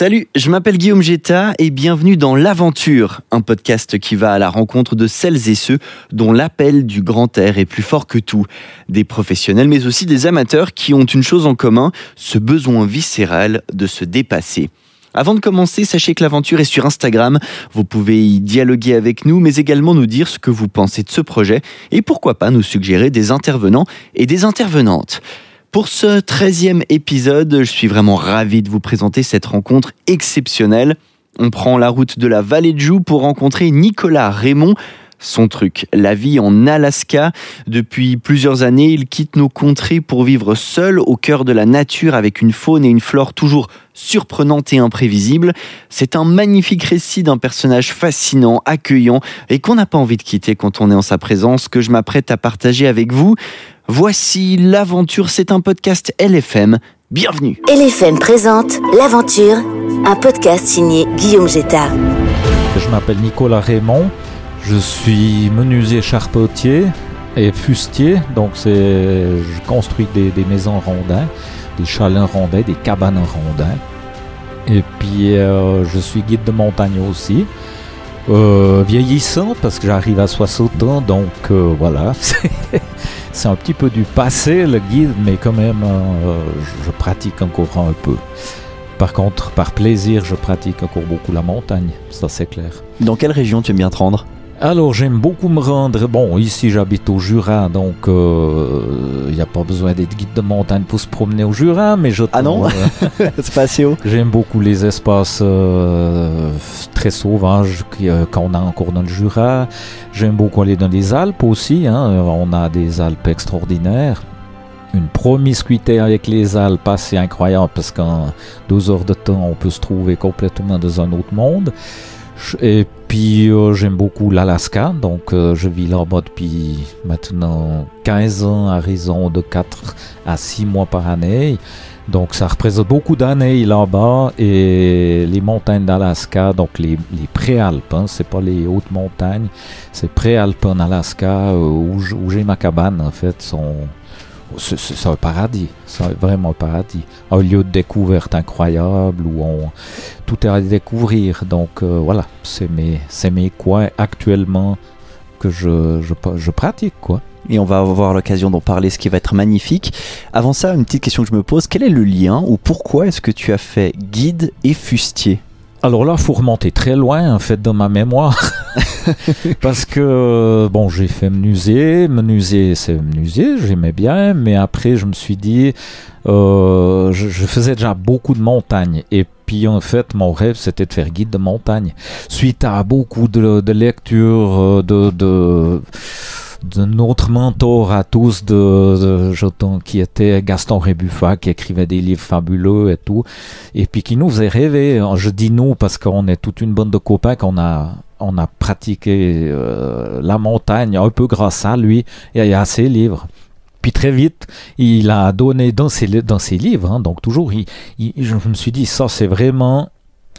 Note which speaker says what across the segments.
Speaker 1: Salut, je m'appelle Guillaume Jetta et bienvenue dans L'Aventure, un podcast qui va à la rencontre de celles et ceux dont l'appel du grand air est plus fort que tout. Des professionnels mais aussi des amateurs qui ont une chose en commun, ce besoin viscéral de se dépasser. Avant de commencer, sachez que l'aventure est sur Instagram. Vous pouvez y dialoguer avec nous, mais également nous dire ce que vous pensez de ce projet et pourquoi pas nous suggérer des intervenants et des intervenantes. Pour ce 13e épisode, je suis vraiment ravi de vous présenter cette rencontre exceptionnelle. On prend la route de la vallée de Joux pour rencontrer Nicolas Raymond, son truc, la vie en Alaska. Depuis plusieurs années, il quitte nos contrées pour vivre seul au cœur de la nature avec une faune et une flore toujours surprenantes et imprévisibles. C'est un magnifique récit d'un personnage fascinant, accueillant et qu'on n'a pas envie de quitter quand on est en sa présence que je m'apprête à partager avec vous. Voici l'aventure, c'est un podcast LFM. Bienvenue.
Speaker 2: LFM présente L'aventure, un podcast signé Guillaume Jetta.
Speaker 3: Je m'appelle Nicolas Raymond, je suis menuisier charpentier et fustier, donc c'est je construis des, des maisons rondins, des chalets rondins, des cabanes rondins. Et puis euh, je suis guide de montagne aussi. Euh, vieillissant parce que j'arrive à 60 ans, donc euh, voilà, c'est un petit peu du passé le guide, mais quand même euh, je pratique encore un peu. Par contre, par plaisir, je pratique encore beaucoup la montagne, ça c'est clair.
Speaker 1: Dans quelle région tu aimes bien te rendre?
Speaker 3: Alors j'aime beaucoup me rendre, bon ici j'habite au Jura, donc il euh, n'y a pas besoin d'être guide de montagne pour se promener au Jura, mais je...
Speaker 1: Ah non? haut
Speaker 3: J'aime beaucoup les espaces euh, très sauvages euh, qu'on a encore dans le Jura. J'aime beaucoup aller dans les Alpes aussi. Hein. On a des Alpes extraordinaires. Une promiscuité avec les Alpes assez incroyable parce qu'en deux heures de temps, on peut se trouver complètement dans un autre monde. Et puis euh, j'aime beaucoup l'Alaska, donc euh, je vis là-bas depuis maintenant 15 ans à raison de 4 à 6 mois par année. Donc ça représente beaucoup d'années là-bas et les montagnes d'Alaska, donc les, les préalpes, hein, c'est pas les hautes montagnes, c'est préalpes Alaska euh, où j'ai ma cabane en fait, sont c'est un paradis, c'est vraiment un paradis, un lieu de découverte incroyable où on tout est à découvrir. Donc euh, voilà, c'est mes c'est mes coins actuellement que je, je, je pratique quoi.
Speaker 1: Et on va avoir l'occasion d'en parler, ce qui va être magnifique. Avant ça, une petite question que je me pose, quel est le lien ou pourquoi est-ce que tu as fait guide et fustier?
Speaker 3: Alors là, faut remonter très loin en fait dans ma mémoire. Parce que, bon, j'ai fait menuisier. Menuisier, c'est menuisier, j'aimais bien. Mais après, je me suis dit, euh, je, faisais déjà beaucoup de montagnes. Et puis, en fait, mon rêve, c'était de faire guide de montagne. Suite à beaucoup de, lectures, euh, de... notre mentor à tous de, qui était Gaston Rébuffat qui écrivait des livres fabuleux et tout et puis qui nous faisait rêver je dis nous parce qu'on est toute une bande de copains qu'on a on a pratiqué euh, la montagne un peu grâce à lui et à ses livres puis très vite, il a donné dans ses, dans ses livres, hein, donc toujours, il, il- je me suis dit, ça c'est vraiment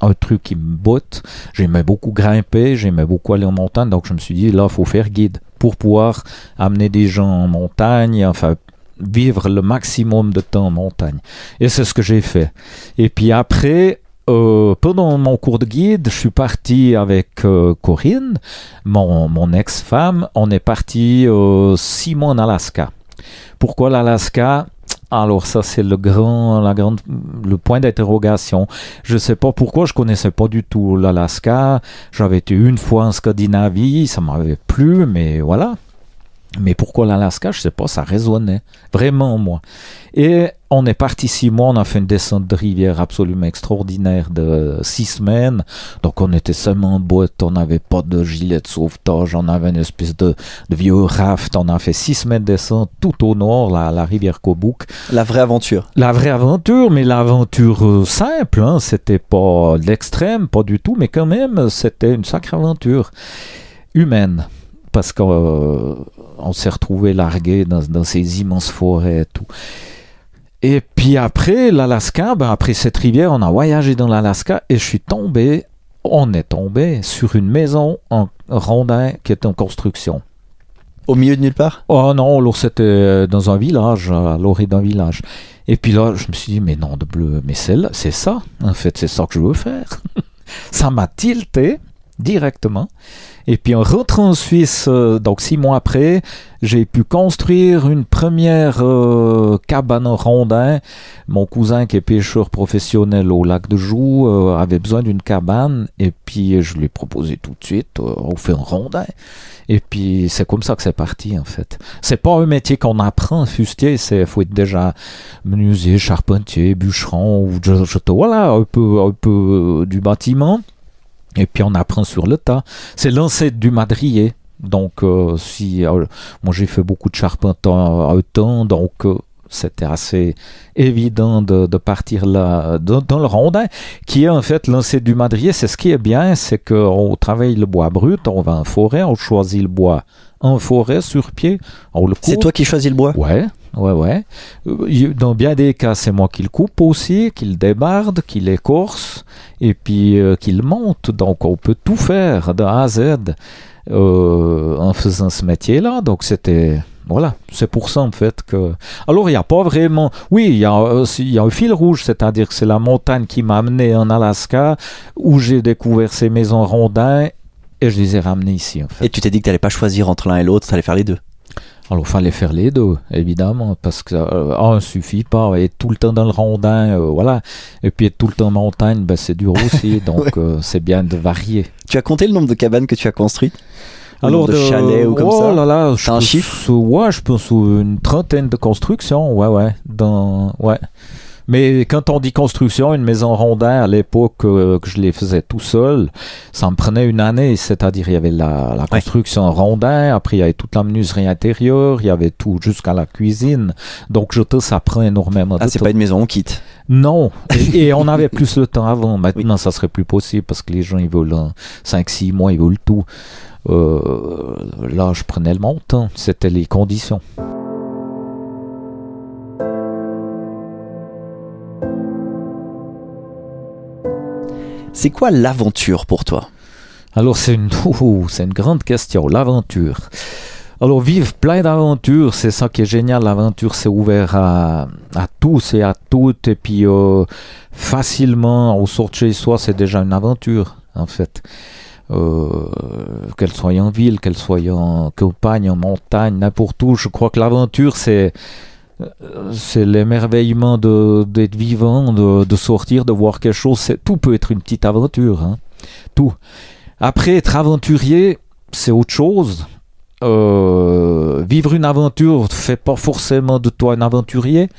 Speaker 3: un truc qui me botte. J'aimais beaucoup grimper, j'aimais beaucoup aller en montagne, donc je me suis dit, là, faut faire guide pour pouvoir amener des gens en montagne, enfin, vivre le maximum de temps en montagne. Et c'est ce que j'ai fait. Et puis après, euh, pendant mon cours de guide, je suis parti avec euh, Corinne, mon, ex-femme. On est parti euh, six mois en Alaska. Pourquoi l'Alaska? Alors ça c'est le grand, la grande, le point d'interrogation. Je sais pas pourquoi je connaissais pas du tout l'Alaska. J'avais été une fois en Scandinavie, ça m'avait plu, mais voilà. Mais pourquoi l'Alaska? Je sais pas, ça résonnait vraiment en moi. Et on est parti six mois, on a fait une descente de rivière absolument extraordinaire de six semaines. Donc on était seulement en boîte, on n'avait pas de gilet de sauvetage, on avait une espèce de, de vieux raft. On a fait six semaines de descente tout au nord, la, la rivière Kobuk.
Speaker 1: La vraie aventure.
Speaker 3: La vraie aventure, mais l'aventure euh, simple, hein, c'était pas l'extrême, pas du tout, mais quand même, c'était une sacrée aventure humaine. Parce qu'on on s'est retrouvé largué dans, dans ces immenses forêts et tout. Et puis après, l'Alaska, ben après cette rivière, on a voyagé dans l'Alaska et je suis tombé, on est tombé sur une maison en rondin qui est en construction.
Speaker 1: Au milieu de nulle part?
Speaker 3: Oh non, alors c'était dans un village, à l'orée d'un village. Et puis là, je me suis dit, mais non, de bleu, mais c'est ça, en fait, c'est ça que je veux faire. ça m'a tilté directement. Et puis en rentrant en Suisse, euh, donc six mois après, j'ai pu construire une première euh, cabane rondin. Mon cousin qui est pêcheur professionnel au lac de Joux euh, avait besoin d'une cabane et puis je lui ai proposé tout de suite, euh, on fait un rondin. Et puis c'est comme ça que c'est parti en fait. C'est pas un métier qu'on apprend, fustier, c'est faut être déjà menuisier, charpentier, bûcheron ou je, je- voilà un peu un peu euh, du bâtiment. Et puis on apprend sur le tas. C'est l'ancêtre du madrier. Donc euh, si euh, moi j'ai fait beaucoup de charpente à un temps, donc euh, c'était assez évident de, partir là dans, le rondin, qui est en fait l'ancêtre du madrier. C'est ce qui est bien, c'est qu'on travaille le bois brut, on va en forêt, on choisit le bois en forêt sur pied,
Speaker 1: C'est toi qui choisis le bois
Speaker 3: Ouais, ouais, ouais. Euh, Dans bien des cas, c'est moi qui le coupe aussi, qui le débarde, qui l'écorce, et puis euh, qui le monte. Donc, on peut tout faire de A à Z euh, en faisant ce métier-là. Donc, c'était. Voilà, c'est pour ça en fait que. Alors, il n'y a pas vraiment. Oui, il y, a, il y a un fil rouge, c'est-à-dire que c'est la montagne qui m'a amené en Alaska, où j'ai découvert ces maisons rondins, et je les ai ramenées ici en fait.
Speaker 1: Et tu t'es dit que t'allais pas choisir entre l'un et l'autre, t'allais faire les deux.
Speaker 3: Alors, il fallait faire les deux, évidemment, parce que euh, un suffit pas. Être tout le temps dans le rondin, euh, voilà. Et puis être tout le temps en montagne, ben, c'est dur aussi. donc, euh, c'est bien de varier.
Speaker 1: Tu as compté le nombre de cabanes que tu as construites?
Speaker 3: Alors,
Speaker 1: nombre de chalets ou comme
Speaker 3: oh
Speaker 1: ça
Speaker 3: là là, je
Speaker 1: un chiffre?
Speaker 3: Ouais, je pense une trentaine de constructions. Ouais, ouais. Dans, ouais. Mais quand on dit construction, une maison rondin, à l'époque euh, que je les faisais tout seul, ça me prenait une année. C'est-à-dire, il y avait la, la construction rondin, après il y avait toute la menuiserie intérieure, il y avait tout jusqu'à la cuisine. Donc, je te, ça prend énormément
Speaker 1: Ah,
Speaker 3: de
Speaker 1: c'est
Speaker 3: temps.
Speaker 1: pas une maison, on quitte.
Speaker 3: Non, et, et on avait plus de temps avant. Maintenant, ça serait plus possible parce que les gens, ils veulent 5-6 mois, ils veulent tout. Euh, là, je prenais le montant. C'était les conditions.
Speaker 1: C'est quoi l'aventure pour toi?
Speaker 3: Alors, c'est une, c'est une grande question, l'aventure. Alors, vivre plein d'aventures, c'est ça qui est génial. L'aventure, c'est ouvert à, tous et à toutes. Et puis, euh, facilement, au sort chez soi, c'est déjà une aventure, en fait. Euh, qu'elle soit en ville, qu'elle soit en campagne, en montagne, n'importe où. Je crois que l'aventure, c'est c'est l'émerveillement d'être vivant, de, sortir, de voir quelque chose. Tout peut être une petite aventure, hein. tout. Après, être aventurier, c'est autre chose. Euh, vivre une aventure fait pas forcément de toi un aventurier.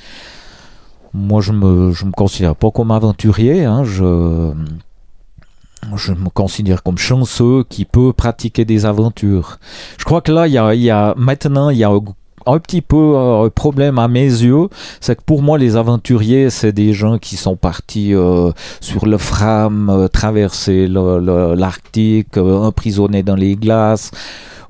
Speaker 3: Moi, je me, je me considère pas comme aventurier. Hein. Je, je me considère comme chanceux qui peut pratiquer des aventures. Je crois que là, y a, y a maintenant, il y a un, petit peu euh, un problème à mes yeux, c'est que pour moi, les aventuriers, c'est des gens qui sont partis euh, sur le Fram, euh, traverser l'Arctique, euh, emprisonnés dans les glaces,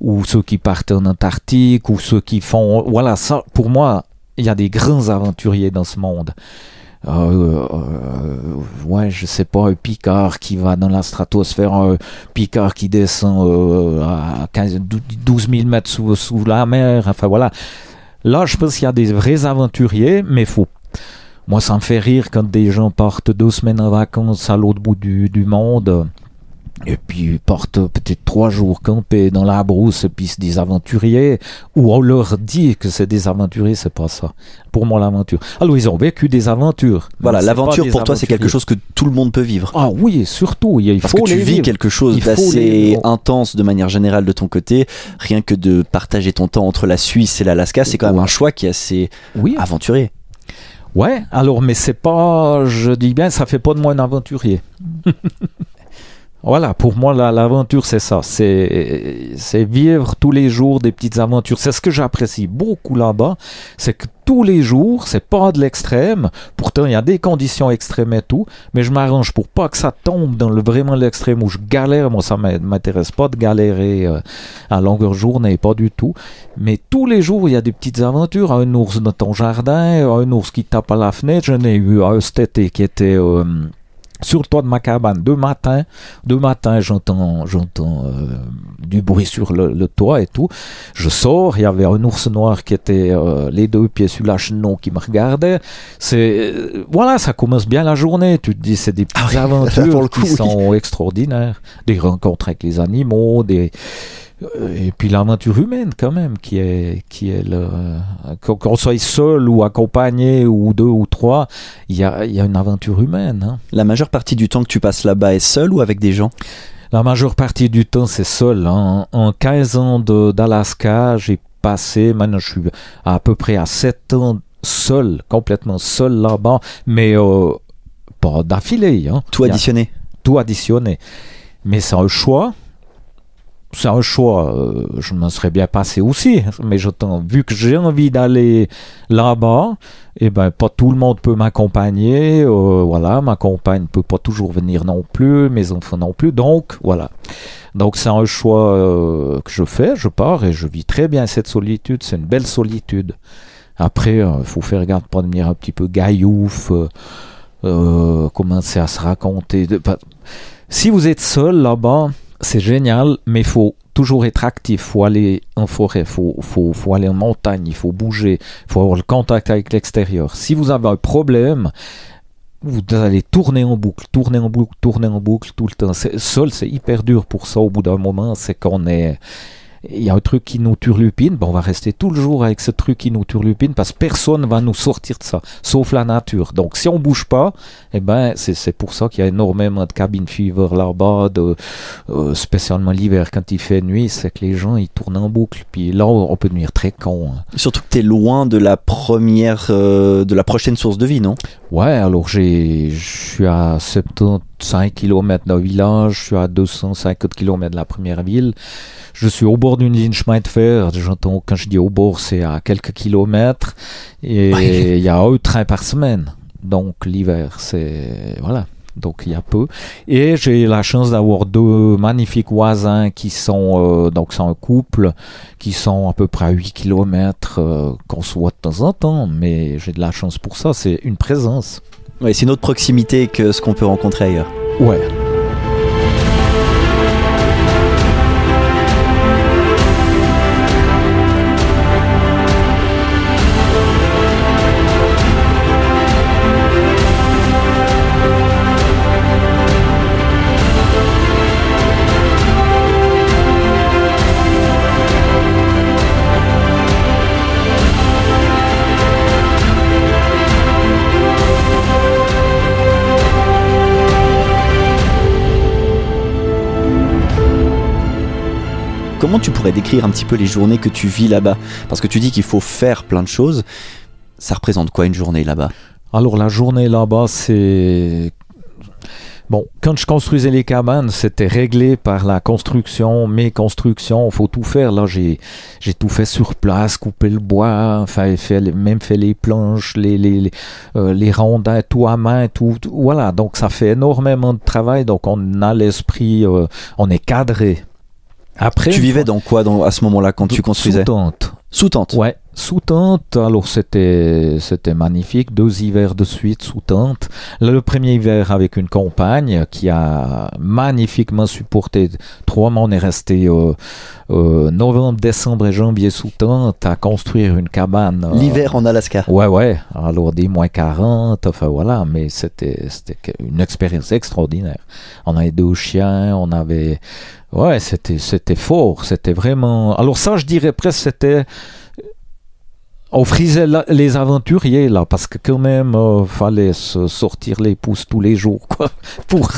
Speaker 3: ou ceux qui partent en Antarctique, ou ceux qui font... Voilà, ça, pour moi, il y a des grands aventuriers dans ce monde. Euh, euh, ouais, je sais pas, un Picard qui va dans la stratosphère, un Picard qui descend euh, à 15, 12 000 mètres sous, sous la mer, enfin voilà. Là, je pense qu'il y a des vrais aventuriers, mais faut. Moi, ça me fait rire quand des gens partent deux semaines en vacances à l'autre bout du, du monde. Et puis ils partent peut-être trois jours camper dans la brousse, et puis c'est des aventuriers, ou on leur dit que c'est des aventuriers, c'est pas ça. Pour moi, l'aventure. Alors, ils ont vécu des aventures.
Speaker 1: Voilà, l'aventure pour toi, c'est quelque chose que tout le monde peut vivre.
Speaker 3: Ah oui, surtout, il
Speaker 1: Parce
Speaker 3: faut
Speaker 1: que tu
Speaker 3: les
Speaker 1: vis
Speaker 3: vivre.
Speaker 1: quelque chose d'assez intense de manière générale de ton côté, rien que de partager ton temps entre la Suisse et l'Alaska, c'est quand même un choix qui est assez
Speaker 3: Oui,
Speaker 1: aventurier.
Speaker 3: Ouais, alors, mais c'est pas, je dis bien, ça fait pas de moi un aventurier. voilà, pour moi, la- l'aventure, c'est ça. C'est, vivre tous les jours des petites aventures. C'est ce que j'apprécie beaucoup là-bas. C'est que tous les jours, c'est pas de l'extrême. Pourtant, il y a des conditions extrêmes et tout. Mais je m'arrange pour pas que ça tombe dans le vraiment l'extrême où je galère. Moi, ça m'intéresse pas de galérer euh, à longueur journée, pas du tout. Mais tous les jours, il y a des petites aventures. Un ours dans ton jardin, un ours qui tape à la fenêtre. J'en ai eu un cet été qui était euh, sur le toit de ma cabane deux matins. Deux matins, j'entends, j'entends euh, du bruit sur le, le, toit et tout. Je sors, il y avait un ours noir qui était euh, les deux pieds sur la chenon qui me regardait. C'est euh, voilà, ça commence bien la journée. Tu te dis, c'est des petites
Speaker 1: Ah oui,
Speaker 3: aventures
Speaker 1: pour le coup,
Speaker 3: qui
Speaker 1: oui.
Speaker 3: sont extraordinaires, des rencontres avec les animaux, des et puis l'aventure humaine quand même qui est qui est le qu'on qu'on soit seul ou accompagné ou deux ou trois il y a, il y a une aventure humaine hein.
Speaker 1: La majeure partie du temps que tu passes là-bas est seul ou avec des gens?
Speaker 3: La majeure partie du temps, c'est seul. hein. En, en 15 ans d'Alaska, j'ai passé, maintenant je suis à, peu près à 7 ans seul, complètement seul là-bas, mais euh, pas d'affilée. Hein.
Speaker 1: Tout
Speaker 3: a
Speaker 1: additionné?
Speaker 3: Tout additionné. Mais c'est un choix. C'est un choix. euh, je m'en serais bien passé aussi. Mais j'entends, vu que j'ai envie d'aller là-bas, et ben pas tout le monde peut m'accompagner. euh, voilà, ma compagne peut pas toujours venir non plus, mes enfants non plus. Donc voilà. Donc c'est un choix euh, que je fais. Je pars et je vis très bien cette solitude. C'est une belle solitude. Après, il faut faire garde pour devenir un petit peu gaillouf. euh, euh, commencer à se raconter. de- Si vous êtes seul là-bas, c'est génial, mais faut toujours être actif. Faut aller en forêt, faut, faut, faut aller en montagne, il faut bouger, faut avoir le contact avec l'extérieur. Si vous avez un problème, vous allez tourner en boucle, tourner en boucle, tourner en boucle tout le temps. Seul, c'est hyper dur pour ça au bout d'un moment. C'est qu'on est. Il y a un truc qui nous turlupine, ben on va rester tout le jour avec ce truc qui nous turlupine parce que personne va nous sortir de ça, sauf la nature. Donc si on bouge pas, eh ben c'est c'est pour ça qu'il y a énormément de cabin fever là-bas, de, euh, spécialement l'hiver quand il fait nuit, c'est que les gens ils tournent en boucle. Puis là on peut devenir très con. hein.
Speaker 1: Surtout que tu es loin de la première, euh, de la prochaine source de vie, non?
Speaker 3: Ouais, alors j'ai, je suis à 75 km d'un village, je suis à 250 km de la première ville. Je suis au bord d'une ligne chemin de fer. J'entends, quand je dis au bord, c'est à quelques kilomètres. Et
Speaker 1: Ouais.
Speaker 3: il y a un train par semaine. Donc l'hiver, c'est, voilà. Donc il y a peu. Et j'ai la chance d'avoir deux magnifiques voisins qui sont, euh, donc c'est un couple, qui sont à peu près à 8 km, qu'on se voit de temps en temps. Mais j'ai de la chance pour ça. C'est une présence.
Speaker 1: Ouais, c'est une autre proximité que ce qu'on peut rencontrer ailleurs.
Speaker 3: Ouais.
Speaker 1: Comment tu pourrais décrire un petit peu les journées que tu vis là-bas? Parce que tu dis qu'il faut faire plein de choses. Ça représente quoi une journée là-bas?
Speaker 3: Alors la journée là-bas, c'est... Bon, quand je construisais les cabanes, c'était réglé par la construction, mes constructions, faut tout faire. Là, j'ai, tout fait sur place, coupé le bois, enfin, fait, même fait les planches, les, les, les, euh, rondins, tout à main, tout- Voilà, donc ça fait énormément de travail, donc on a l'esprit, euh, on est cadré. Après,
Speaker 1: Tu vivais dans quoi dans, à ce moment-là quand tu construisais
Speaker 3: Sous tente.
Speaker 1: Sous tente.
Speaker 3: Ouais, sous tente. Alors c'était c'était magnifique, deux hivers de suite sous tente. Le premier hiver avec une compagne qui a magnifiquement supporté. Trois mois, on est resté euh, euh, novembre, décembre et janvier sous tente à construire une cabane. euh,
Speaker 1: L'hiver en Alaska.
Speaker 3: Ouais, ouais. Alors des moins 40, enfin voilà, mais c'était c'était une expérience extraordinaire. On avait deux chiens, on avait ouais, c'était c'était fort, c'était vraiment. Alors ça, je dirais presque c'était on frisait la- les aventuriers là parce que quand même euh, fallait se sortir les pouces tous les jours quoi pour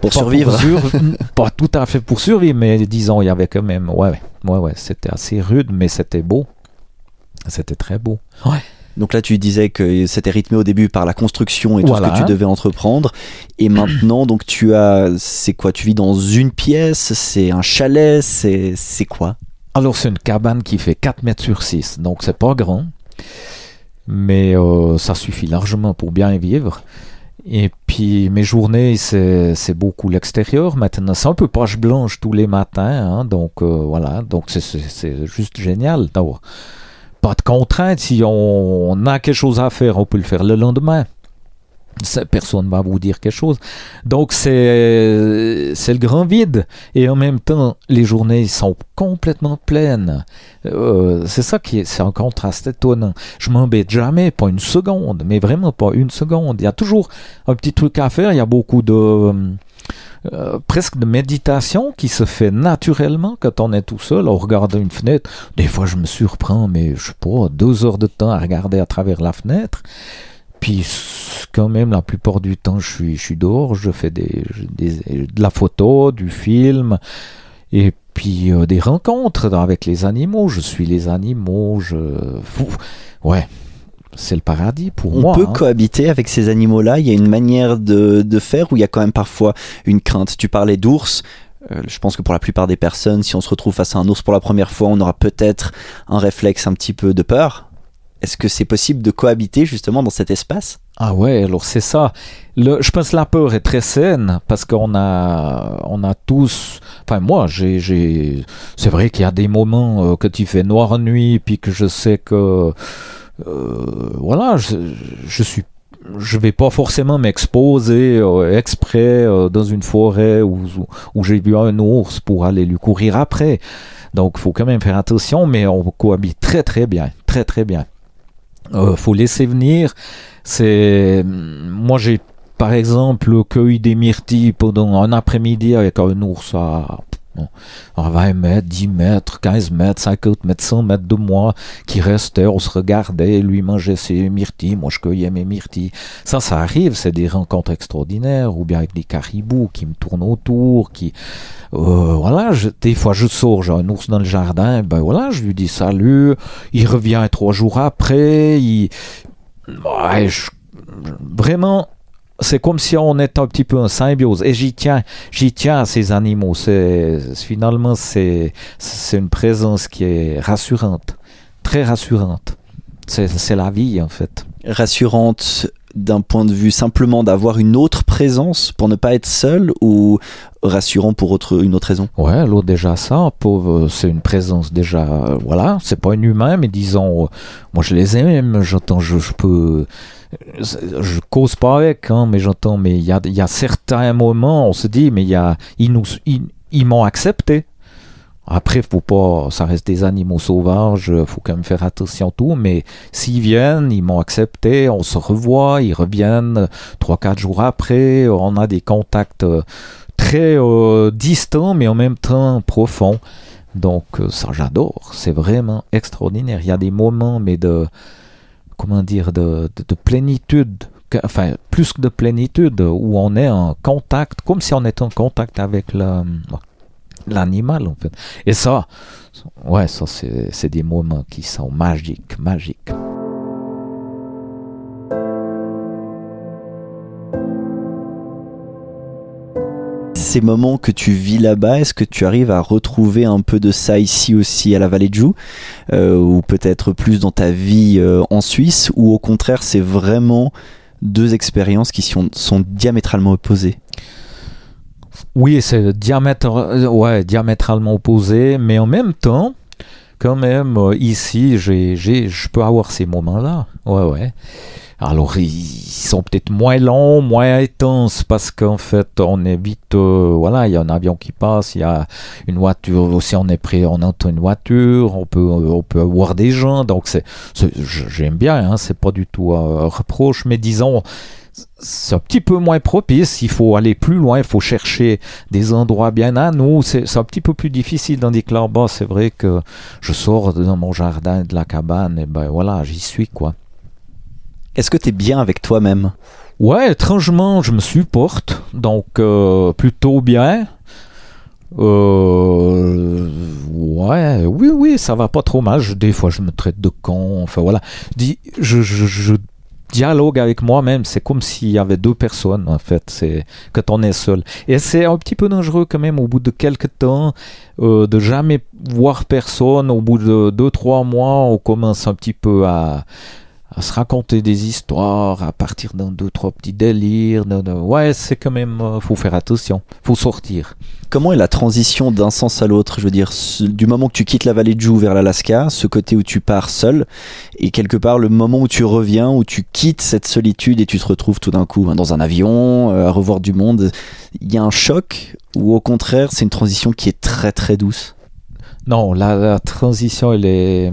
Speaker 1: Pour survivre.
Speaker 3: surv- pas tout à fait pour survivre mais disons il y avait quand même ouais ouais ouais c'était assez rude mais c'était beau. C'était très beau. Ouais.
Speaker 1: Donc là, tu disais que c'était rythmé au début par la construction et tout
Speaker 3: Voilà.
Speaker 1: ce que tu devais entreprendre. Et maintenant, donc tu as, c'est quoi? Tu vis dans une pièce? C'est un chalet? C'est quoi?
Speaker 3: Alors c'est une cabane qui fait 4 mètres sur 6, donc c'est pas grand, mais euh, ça suffit largement pour bien vivre. Et puis mes journées, c'est beaucoup l'extérieur maintenant. C'est un peu page blanche tous les matins, hein, donc euh, voilà, donc c'est- juste génial d'avoir pas de contraintes. Si on a quelque chose à faire, on peut le faire le lendemain. Personne ne va vous dire quelque chose. Donc c'est le grand vide et en même temps les journées sont complètement pleines. Euh, c'est ça qui est un contraste étonnant. Je m'embête jamais, pas une seconde, mais vraiment pas une seconde. Il y a toujours un petit truc à faire. Il y a beaucoup de euh, presque de méditation qui se fait naturellement quand on est tout seul, on regarde une fenêtre. Des fois, je me surprends, mais je sais pas, deux heures de temps à regarder à travers la fenêtre. Puis quand même, la plupart du temps, je suis, je suis dehors, je fais des, de la photo, du film, et puis euh, des rencontres avec les animaux. Je suis les animaux, je... Ouais, c'est le paradis pour
Speaker 1: on
Speaker 3: moi.
Speaker 1: On peut
Speaker 3: hein.
Speaker 1: cohabiter avec ces animaux-là. Il y a une manière de, de, faire où il y a quand même parfois une crainte? Tu parlais d'ours. Euh, je pense que pour la plupart des personnes, si on se retrouve face à un ours pour la première fois, on aura peut-être un réflexe un petit peu de peur. Est-ce que c'est possible de cohabiter justement dans cet espace?
Speaker 3: Ah ouais, alors c'est ça. Je pense que la peur est très saine parce qu'on a, on a tous. Enfin moi. C'est vrai qu'il y a des moments euh, que tu fais noir nuit, puis que je sais que, euh, voilà, je, je suis je vais pas forcément m'exposer euh, exprès dans une forêt où, où j'ai vu un ours pour aller lui courir après. Donc, faut quand même faire attention, mais on cohabite très très bien, très très bien. Euh, faut laisser venir. C'est moi j'ai par exemple cueilli des myrtilles pendant un après-midi avec un ours à à 20 mètres, 10 mètres, 15 mètres, 50 mètres, 100 mètres de moi, qui restait, on se regardait, lui mangeait ses myrtilles, moi je cueillais mes myrtilles. Ça, ça arrive, c'est des rencontres extraordinaires, ou bien avec des caribous qui me tournent autour, qui... Euh, voilà, je, des fois je sors, j'ai un ours dans le jardin, ben voilà, je lui dis salut, il revient trois jours après, il... Vraiment c'est comme si on était un petit peu en symbiose. Et j'y tiens, j'y tiens à ces animaux. C'est finalement c'est c'est une présence qui est rassurante, très rassurante. C'est la vie en fait.
Speaker 1: Rassurante d'un point de vue simplement d'avoir une autre présence pour ne pas être seul ou rassurant pour autre, une autre raison?
Speaker 3: Ouais, alors déjà ça, pauvre, c'est une présence déjà, euh, voilà, c'est pas un humain, mais disons, euh, moi je les aime, j'entends, je, je peux, je cause pas avec, hein, mais j'entends, mais il y a, y a certains moments, on se dit, mais y a, ils nous, m'ont accepté. Après, faut pas, ça reste des animaux sauvages, faut quand même faire attention tout, mais s'ils viennent, ils m'ont accepté, on se revoit, ils reviennent trois, quatre jours après, on a des contacts très euh, distants, mais en même temps profonds. Donc, euh, ça, j'adore, c'est vraiment extraordinaire. Il y a des moments, mais de, comment dire, de, de, de plénitude, enfin, plus que de plénitude, où on est en contact, comme si on était en contact avec la, l'animal en fait. Et ça, ouais, ça c'est des moments qui sont magiques, magiques.
Speaker 1: Ces moments que tu vis là-bas, est-ce que tu arrives à retrouver un peu de ça ici aussi à la Vallée de Joux euh, ou peut-être plus dans ta vie euh, en Suisse ou au contraire c'est vraiment deux expériences qui sont, diamétralement opposées?
Speaker 3: Oui, c'est diamétra ouais, diamétralement opposé, mais en même temps, quand même, euh, ici, je peux avoir ces moments-là. Ouais, ouais. Alors, ils sont peut-être moins longs, moins intenses, parce qu'en fait, on est vite, euh, voilà, il y a un avion qui passe, il y a une voiture, aussi on est prêt, on entend une voiture, on peut, on peut voir des gens, donc c'est, j'aime bien, hein, c'est pas du tout un reproche, mais disons, c'est un petit peu moins propice, il faut aller plus loin, il faut chercher des endroits bien à nous, c'est un petit peu plus difficile dans des là-bas, c'est vrai que je sors dans mon jardin de la cabane, et ben voilà, j'y suis quoi.
Speaker 1: Est-ce que tu es bien avec toi-même?
Speaker 3: Ouais, étrangement, je me supporte, donc euh, plutôt bien. Euh, ouais, oui, oui, ça va pas trop mal. Je, des fois, je me traite de con. Enfin voilà, je, je, dialogue avec moi-même. C'est comme s'il y avait deux personnes, en fait. C'est quand on est seul. Et c'est un petit peu dangereux quand même au bout de quelques temps euh, de jamais voir personne. Au bout de deux, trois mois, on commence un petit peu à à se raconter des histoires à partir d'un, deux, trois petits délires. de- de- Ouais, c'est quand même, euh, faut faire attention, faut sortir.
Speaker 1: Comment est la transition d'un sens à l'autre? Je veux dire, ce- du moment que tu quittes la vallée de Joux vers l'Alaska, ce côté où tu pars seul, et quelque part le moment où tu reviens, où tu quittes cette solitude et tu te retrouves tout d'un coup hein, dans un avion, euh, à revoir du monde, il y a un choc ou au contraire c'est une transition qui est très très douce?
Speaker 3: Non, la, la transition, elle est.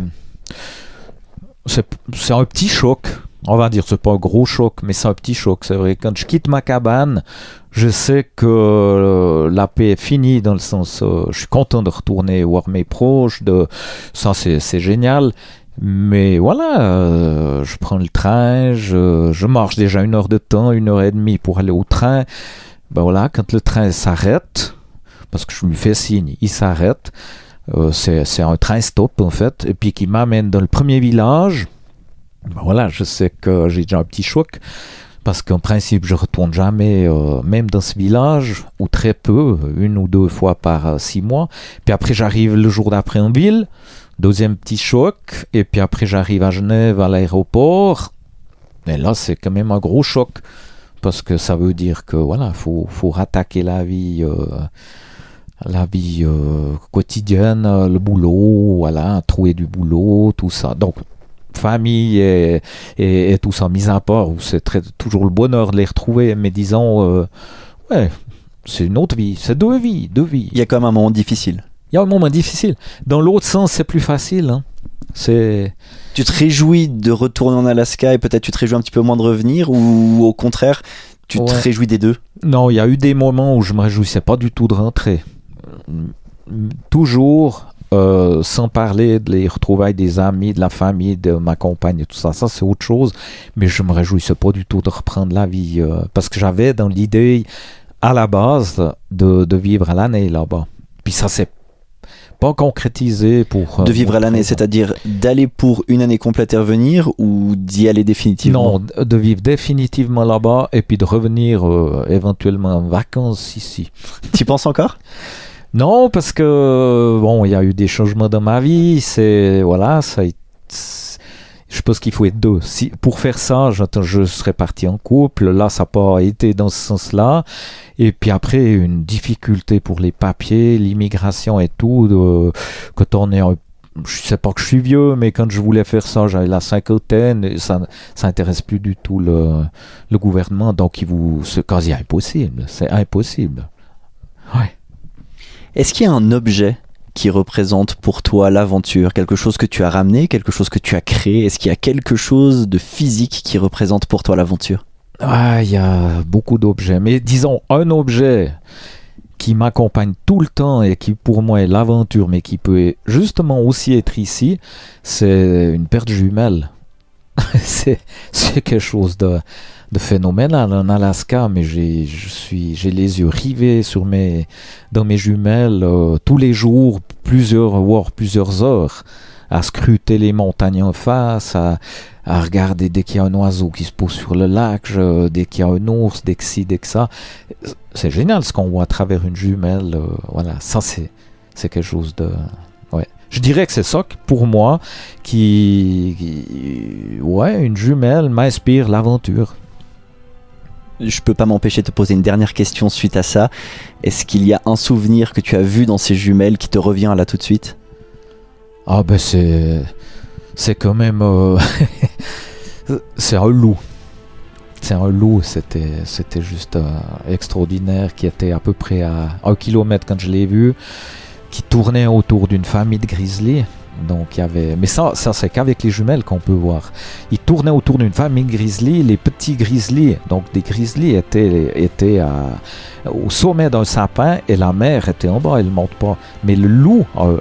Speaker 3: C'est un petit choc. On va dire, c'est pas un gros choc, mais c'est un petit choc. C'est vrai, quand je quitte ma cabane, je sais que euh, la paix est finie dans le sens, euh, je suis content de retourner voir mes proches, de ça c'est génial. Mais voilà, euh, je prends le train, je, je marche déjà une heure de temps, une heure et demie pour aller au train. Ben voilà, quand le train s'arrête, parce que je lui fais signe, il s'arrête. Euh, c'est un train stop en fait, et puis qui m'amène dans le premier village. Ben voilà, je sais que j'ai déjà un petit choc parce qu'en principe je retourne jamais, euh, même dans ce village ou très peu, une ou deux fois par euh, six mois. Puis après j'arrive le jour d'après en ville, deuxième petit choc, et puis après j'arrive à Genève à l'aéroport. Et là c'est quand même un gros choc parce que ça veut dire que voilà, faut faut rattaquer la vie. La vie euh, quotidienne, euh, le boulot, voilà, trouver du boulot, tout ça. Donc, famille et, et, et tout ça, mis à part, où c'est toujours le bonheur de les retrouver, mais disons, euh, ouais, c'est une autre vie, c'est deux vies, deux vies.
Speaker 1: Il y a quand même un moment difficile.
Speaker 3: Il y a un moment difficile. Dans l'autre sens, c'est plus facile. hein. C'est
Speaker 1: Tu te réjouis de retourner en Alaska et peut-être tu te réjouis un petit peu moins de revenir ou au contraire tu te réjouis des deux?
Speaker 3: Non, il y a eu des moments où je me réjouissais pas du tout de rentrer. Toujours, euh, sans parler de les retrouvailles des amis, de la famille, de ma compagne et tout ça. Ça, c'est autre chose. Mais je me réjouissais pas du tout de reprendre la vie. euh, parce que j'avais dans l'idée, à la base, de, de vivre à l'année là-bas. Puis ça s'est pas concrétisé pour... euh,
Speaker 1: De vivre à l'année, c'est-à-dire d'aller pour une année complète et revenir ou d'y aller définitivement?
Speaker 3: Non, de vivre définitivement là-bas et puis de revenir euh, éventuellement en vacances ici.
Speaker 1: Tu penses encore?
Speaker 3: Non, parce que bon, il y a eu des changements dans ma vie. C'est voilà, ça. Je pense qu'il faut être deux. Si pour faire ça, j'attends, je serais parti en couple. Là, ça n'a pas été dans ce sens-là. Et puis après, une difficulté pour les papiers, l'immigration et tout. De, quand on est, un- je sais pas que je suis vieux, mais quand je voulais faire ça, j'avais la cinquantaine. Et ça, ça intéresse plus du tout le, le gouvernement. Donc, il vous, c'est quasi impossible. C'est impossible. Ouais.
Speaker 1: Est-ce qu'il y a un objet qui représente pour toi l'aventure? Quelque chose que tu as ramené, quelque chose que tu as créé? Est-ce qu'il y a quelque chose de physique qui représente pour toi l'aventure?
Speaker 3: Ah, il y a beaucoup d'objets. Mais disons, un objet qui m'accompagne tout le temps et qui pour moi est l'aventure, mais qui peut justement aussi être ici, c'est une paire de jumelles. c'est quelque chose de, de phénoménal en Alaska, mais j'ai je suis j'ai les yeux rivés sur mes dans mes jumelles euh, tous les jours, plusieurs voire plusieurs heures, à scruter les montagnes en face, à, à regarder dès qu'il y a un oiseau qui se pose sur le lac, je- dès qu'il y a un ours, dès que ci, dès que ça. C'est génial ce qu'on voit à travers une jumelle. euh, voilà, ça c'est quelque chose de. Je dirais que c'est ça que, pour moi qui, qui- ouais, une jumelle m'inspire l'aventure.
Speaker 1: Je peux pas m'empêcher de te poser une dernière question suite à ça. Est-ce qu'il y a un souvenir que tu as vu dans ces jumelles qui te revient là tout de suite?
Speaker 3: Ah ben c'est c'est quand même euh, c'est un loup. C'est un loup, c'était c'était juste euh, extraordinaire qui était à peu près à un kilomètre quand je l'ai vu, qui tournait autour d'une famille de grizzlies. Donc il y avait, mais ça, ça c'est qu'avec les jumelles qu'on peut voir. Il tournait autour d'une famille de. Les petits grizzlies, donc des grizzlies étaient étaient au sommet d'un sapin et la mère était en bas. Elle monte pas. Mais le loup, euh,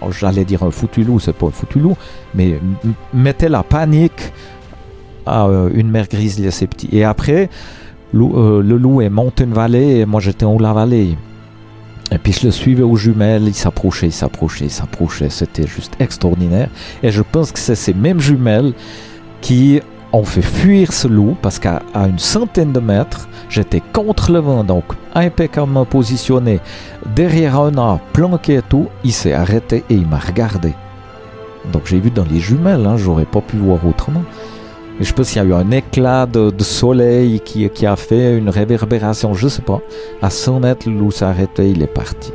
Speaker 3: oh, j'allais dire un foutu loup, c'est pas un foutu loup, mais mettait la panique à euh, une mère grizzly à ses petits. Et après, euh, le loup est monté une vallée et moi j'étais en haut de la vallée. Et puis je le suivais aux jumelles, il s'approchait, il s'approchait, il s'approchait. C'était juste extraordinaire. Et je pense que c'est ces mêmes jumelles qui ont fait fuir ce loup parce qu'à une centaine de mètres, j'étais contre le vent, donc impeccablement positionné derrière un arbre, planqué et tout. Il s'est arrêté et il m'a regardé. Donc j'ai vu dans les jumelles, hein, j'aurais pas pu voir autrement. Je pense qu'il y a eu un éclat de, soleil qui, a fait une réverbération, je sais pas. À 100 mètres, l'eau s'est arrêté, il est parti.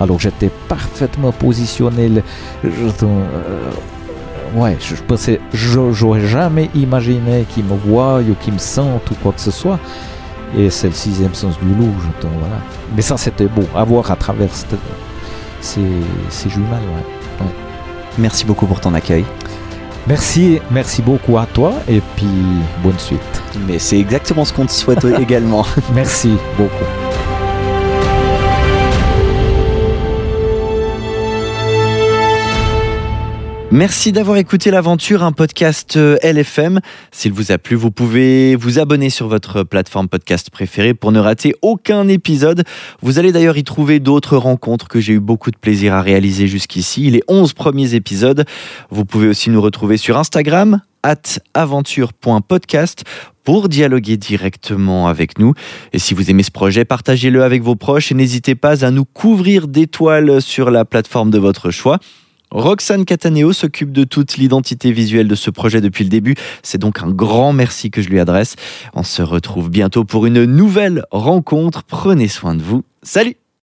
Speaker 3: Alors j'étais parfaitement positionné. Je, euh, ouais, je, pensais, j'aurais jamais imaginé qu'il me voie ou qu'il me sente ou quoi que ce soit. Et c'est le sixième sens du loup, je voilà. Mais ça, c'était beau à voir à travers ces, ces jumelles.
Speaker 1: Merci beaucoup pour ton accueil.
Speaker 3: Merci, merci beaucoup à toi et puis bonne suite.
Speaker 1: Mais c'est exactement ce qu'on te souhaite également.
Speaker 3: Merci beaucoup.
Speaker 1: Merci d'avoir écouté l'aventure, un podcast euh, LFM. S'il vous a plu, vous pouvez vous abonner sur votre plateforme podcast préférée pour ne rater aucun épisode. Vous allez d'ailleurs y trouver d'autres rencontres que j'ai eu beaucoup de plaisir à réaliser jusqu'ici, les 11 premiers épisodes. Vous pouvez aussi nous retrouver sur Instagram, at aventure.podcast pour dialoguer directement avec nous. Et si vous aimez ce projet, partagez-le avec vos proches et n'hésitez pas à nous couvrir d'étoiles sur la plateforme de votre choix. Roxane Cataneo s'occupe de toute l'identité visuelle de ce projet depuis le début. C'est donc un grand merci que je lui adresse. On se retrouve bientôt pour une nouvelle rencontre. Prenez soin de vous. Salut